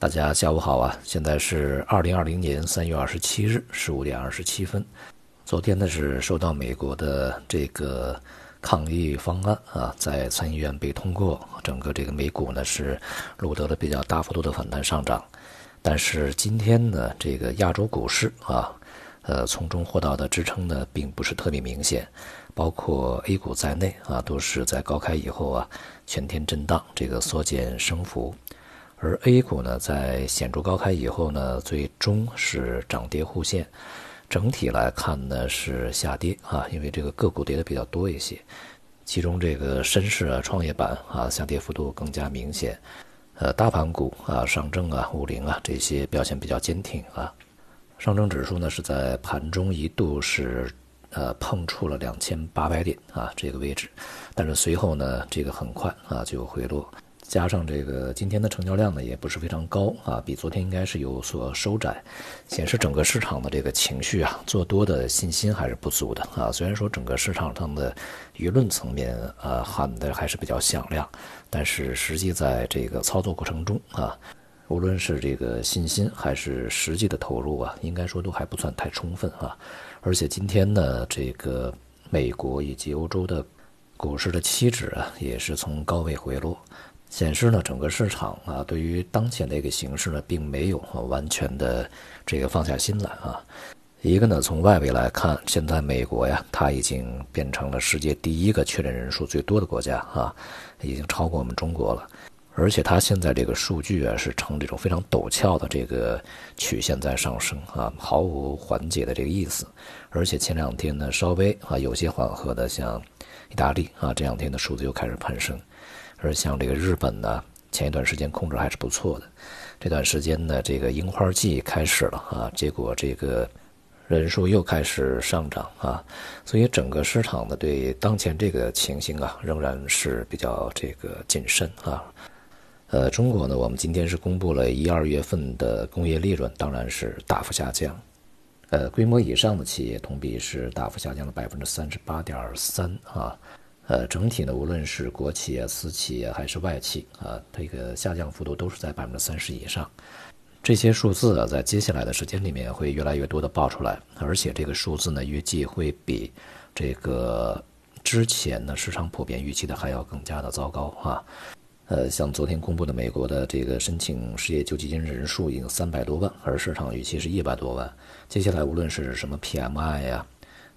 大家下午好啊！现在是二零二零年三月二十七日十五点二十七分。昨天呢是收到美国的这个抗议方案啊，在参议院被通过，整个这个美股呢是录得了比较大幅度的反弹上涨。但是今天呢，这个亚洲股市啊，呃，从中获到的支撑呢并不是特别明显，包括 A 股在内啊，都是在高开以后啊全天震荡，这个缩减升幅。而 A 股呢，在显著高开以后呢，最终是涨跌互现，整体来看呢是下跌啊，因为这个个股跌的比较多一些，其中这个深市啊、创业板啊下跌幅度更加明显，呃，大盘股啊、上证啊、五零啊这些表现比较坚挺啊，上证指数呢是在盘中一度是呃碰触了两千八百点啊这个位置，但是随后呢这个很快啊就回落。加上这个今天的成交量呢，也不是非常高啊，比昨天应该是有所收窄，显示整个市场的这个情绪啊，做多的信心还是不足的啊。虽然说整个市场上的舆论层面啊喊的还是比较响亮，但是实际在这个操作过程中啊，无论是这个信心还是实际的投入啊，应该说都还不算太充分啊。而且今天呢，这个美国以及欧洲的股市的期指啊，也是从高位回落。显示呢，整个市场啊，对于当前的一个形势呢，并没有完全的这个放下心来啊。一个呢，从外围来看，现在美国呀，它已经变成了世界第一个确诊人数最多的国家啊，已经超过我们中国了。而且它现在这个数据啊，是呈这种非常陡峭的这个曲线在上升啊，毫无缓解的这个意思。而且前两天呢，稍微啊有些缓和的，像意大利啊，这两天的数字又开始攀升。而像这个日本呢，前一段时间控制还是不错的，这段时间呢，这个樱花季开始了啊，结果这个人数又开始上涨啊，所以整个市场呢对当前这个情形啊，仍然是比较这个谨慎啊。呃，中国呢，我们今天是公布了一二月份的工业利润，当然是大幅下降，呃，规模以上的企业同比是大幅下降了百分之三十八点三啊。呃，整体呢，无论是国企啊、私企啊，还是外企啊，这个下降幅度都是在百分之三十以上。这些数字啊，在接下来的时间里面会越来越多的爆出来，而且这个数字呢，预计会比这个之前呢市场普遍预期的还要更加的糟糕啊。呃，像昨天公布的美国的这个申请失业救济金人数已经三百多万，而市场预期是一百多万。接下来无论是什么 PMI 呀，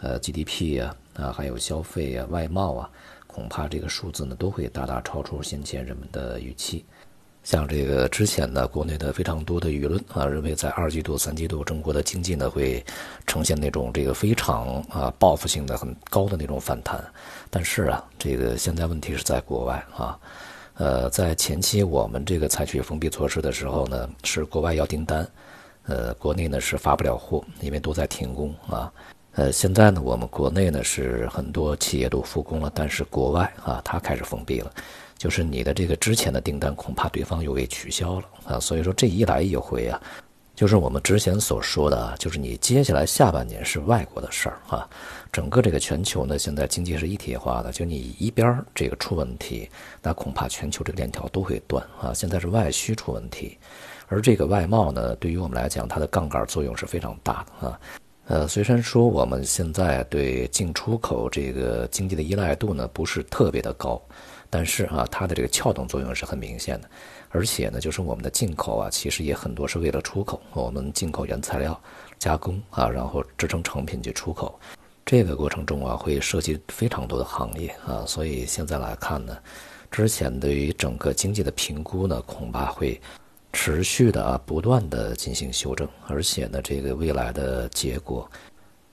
呃 GDP 呀。啊，还有消费啊、外贸啊，恐怕这个数字呢都会大大超出先前人们的预期。像这个之前呢，国内的非常多的舆论啊，认为在二季度、三季度中国的经济呢会呈现那种这个非常啊报复性的很高的那种反弹。但是啊，这个现在问题是在国外啊，呃，在前期我们这个采取封闭措施的时候呢，是国外要订单，呃，国内呢是发不了货，因为都在停工啊。呃，现在呢，我们国内呢是很多企业都复工了，但是国外啊，它开始封闭了，就是你的这个之前的订单，恐怕对方又给取消了啊。所以说这一来一回啊，就是我们之前所说的，就是你接下来下半年是外国的事儿啊。整个这个全球呢，现在经济是一体化的，就你一边这个出问题，那恐怕全球这个链条都会断啊。现在是外需出问题，而这个外贸呢，对于我们来讲，它的杠杆作用是非常大的啊。呃，虽然说我们现在对进出口这个经济的依赖度呢不是特别的高，但是啊，它的这个撬动作用是很明显的。而且呢，就是我们的进口啊，其实也很多是为了出口，我们进口原材料加工啊，然后制成成品去出口，这个过程中啊，会涉及非常多的行业啊，所以现在来看呢，之前对于整个经济的评估呢，恐怕会。持续的啊，不断的进行修正，而且呢，这个未来的结果，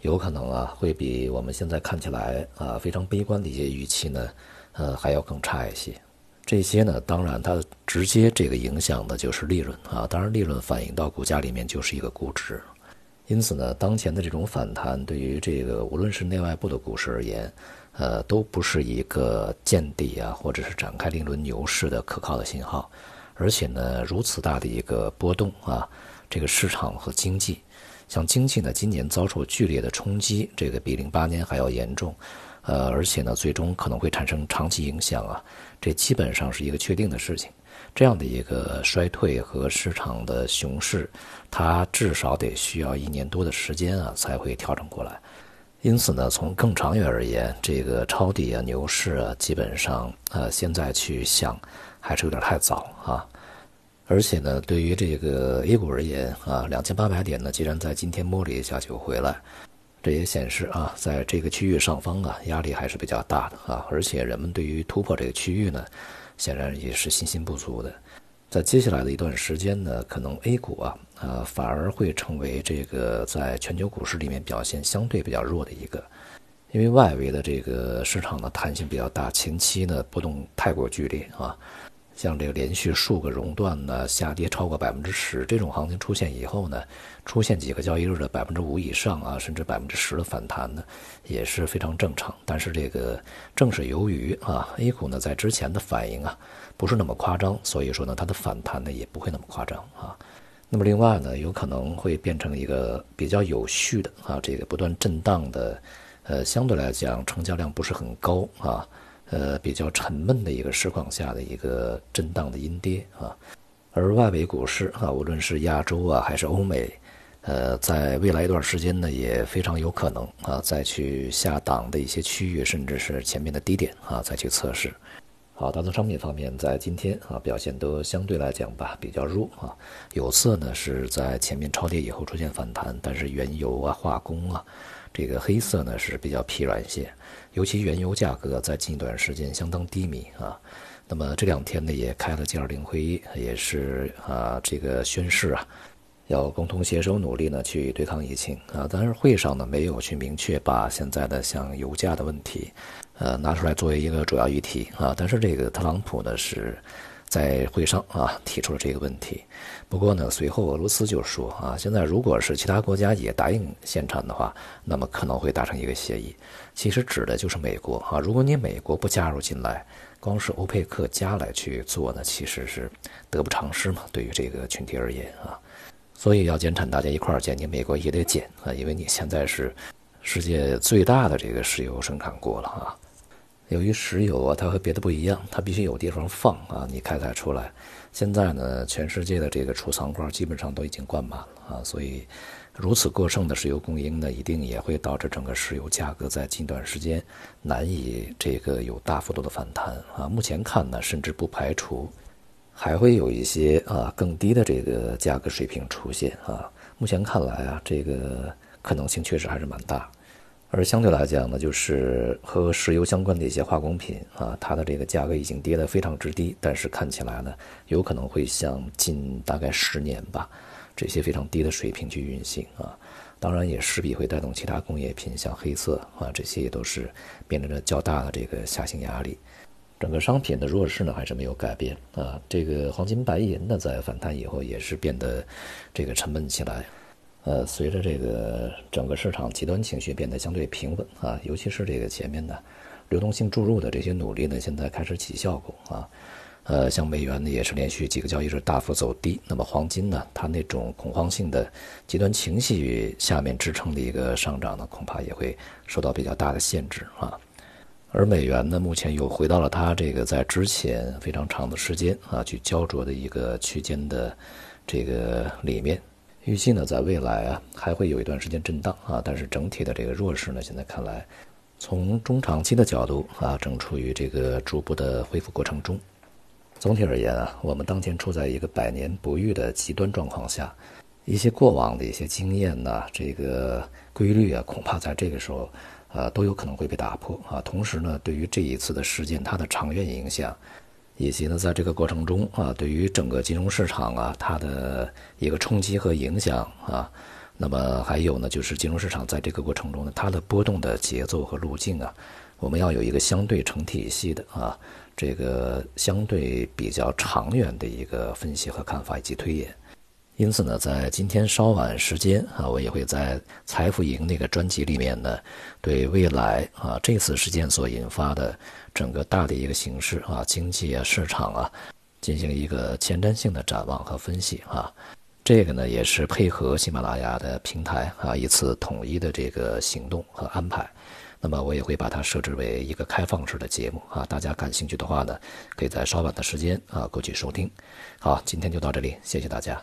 有可能啊，会比我们现在看起来啊非常悲观的一些预期呢，呃，还要更差一些。这些呢，当然它直接这个影响的就是利润啊，当然利润反映到股价里面就是一个估值。因此呢，当前的这种反弹对于这个无论是内外部的股市而言，呃，都不是一个见底啊，或者是展开另一轮牛市的可靠的信号。而且呢，如此大的一个波动啊，这个市场和经济，像经济呢，今年遭受剧烈的冲击，这个比零八年还要严重，呃，而且呢，最终可能会产生长期影响啊，这基本上是一个确定的事情。这样的一个衰退和市场的熊市，它至少得需要一年多的时间啊才会调整过来。因此呢，从更长远而言，这个抄底啊、牛市啊，基本上呃现在去想还是有点太早啊。而且呢，对于这个 A 股而言啊，两千八百点呢，既然在今天摸了一下就回来，这也显示啊，在这个区域上方啊，压力还是比较大的啊。而且人们对于突破这个区域呢，显然也是信心不足的。在接下来的一段时间呢，可能 A 股啊，啊反而会成为这个在全球股市里面表现相对比较弱的一个，因为外围的这个市场的弹性比较大，前期呢波动太过剧烈啊。像这个连续数个熔断呢，下跌超过百分之十，这种行情出现以后呢，出现几个交易日的百分之五以上啊，甚至百分之十的反弹呢，也是非常正常。但是这个正是由于啊，A 股呢在之前的反应啊不是那么夸张，所以说呢它的反弹呢也不会那么夸张啊。那么另外呢，有可能会变成一个比较有序的啊，这个不断震荡的，呃，相对来讲成交量不是很高啊。呃，比较沉闷的一个市况下的一个震荡的阴跌啊，而外围股市啊，无论是亚洲啊还是欧美，呃，在未来一段时间呢，也非常有可能啊，再去下档的一些区域，甚至是前面的低点啊，再去测试。好，大宗商品方面在今天啊表现都相对来讲吧比较弱啊，有色呢是在前面超跌以后出现反弹，但是原油啊、化工啊。这个黑色呢是比较疲软一些，尤其原油价格在近一段时间相当低迷啊。那么这两天呢也开了 G20 会议，也是啊这个宣誓啊，要共同携手努力呢去对抗疫情啊。但是会上呢没有去明确把现在的像油价的问题，呃拿出来作为一个主要议题啊。但是这个特朗普呢是。在会上啊提出了这个问题，不过呢，随后俄罗斯就说啊，现在如果是其他国家也答应限产的话，那么可能会达成一个协议。其实指的就是美国啊，如果你美国不加入进来，光是欧佩克加来去做呢，其实是得不偿失嘛。对于这个群体而言啊，所以要减产，大家一块儿减，你美国也得减啊，因为你现在是世界最大的这个石油生产国了啊。由于石油啊，它和别的不一样，它必须有地方放啊，你开采出来。现在呢，全世界的这个储藏罐基本上都已经灌满了啊，所以如此过剩的石油供应呢，一定也会导致整个石油价格在近段时间难以这个有大幅度的反弹啊。目前看呢，甚至不排除还会有一些啊更低的这个价格水平出现啊。目前看来啊，这个可能性确实还是蛮大。而相对来讲呢，就是和石油相关的一些化工品啊，它的这个价格已经跌得非常之低，但是看起来呢，有可能会像近大概十年吧，这些非常低的水平去运行啊，当然也势必会带动其他工业品，像黑色啊这些也都是面临着较大的这个下行压力。整个商品的弱势呢还是没有改变啊，这个黄金白银呢在反弹以后也是变得这个沉闷起来。呃，随着这个整个市场极端情绪变得相对平稳啊，尤其是这个前面的流动性注入的这些努力呢，现在开始起效果啊。呃，像美元呢也是连续几个交易日大幅走低，那么黄金呢，它那种恐慌性的极端情绪下面支撑的一个上涨呢，恐怕也会受到比较大的限制啊。而美元呢，目前又回到了它这个在之前非常长的时间啊去焦灼的一个区间的这个里面。预计呢，在未来啊，还会有一段时间震荡啊，但是整体的这个弱势呢，现在看来，从中长期的角度啊，正处于这个逐步的恢复过程中。总体而言啊，我们当前处在一个百年不遇的极端状况下，一些过往的一些经验呐，这个规律啊，恐怕在这个时候，呃，都有可能会被打破啊。同时呢，对于这一次的事件，它的长远影响。以及呢，在这个过程中啊，对于整个金融市场啊，它的一个冲击和影响啊，那么还有呢，就是金融市场在这个过程中呢，它的波动的节奏和路径啊，我们要有一个相对成体系的啊，这个相对比较长远的一个分析和看法以及推演。因此呢，在今天稍晚时间啊，我也会在财富营那个专辑里面呢，对未来啊这次事件所引发的整个大的一个形势啊，经济啊、市场啊，进行一个前瞻性的展望和分析啊。这个呢，也是配合喜马拉雅的平台啊一次统一的这个行动和安排。那么我也会把它设置为一个开放式的节目啊，大家感兴趣的话呢，可以在稍晚的时间啊过去收听。好，今天就到这里，谢谢大家。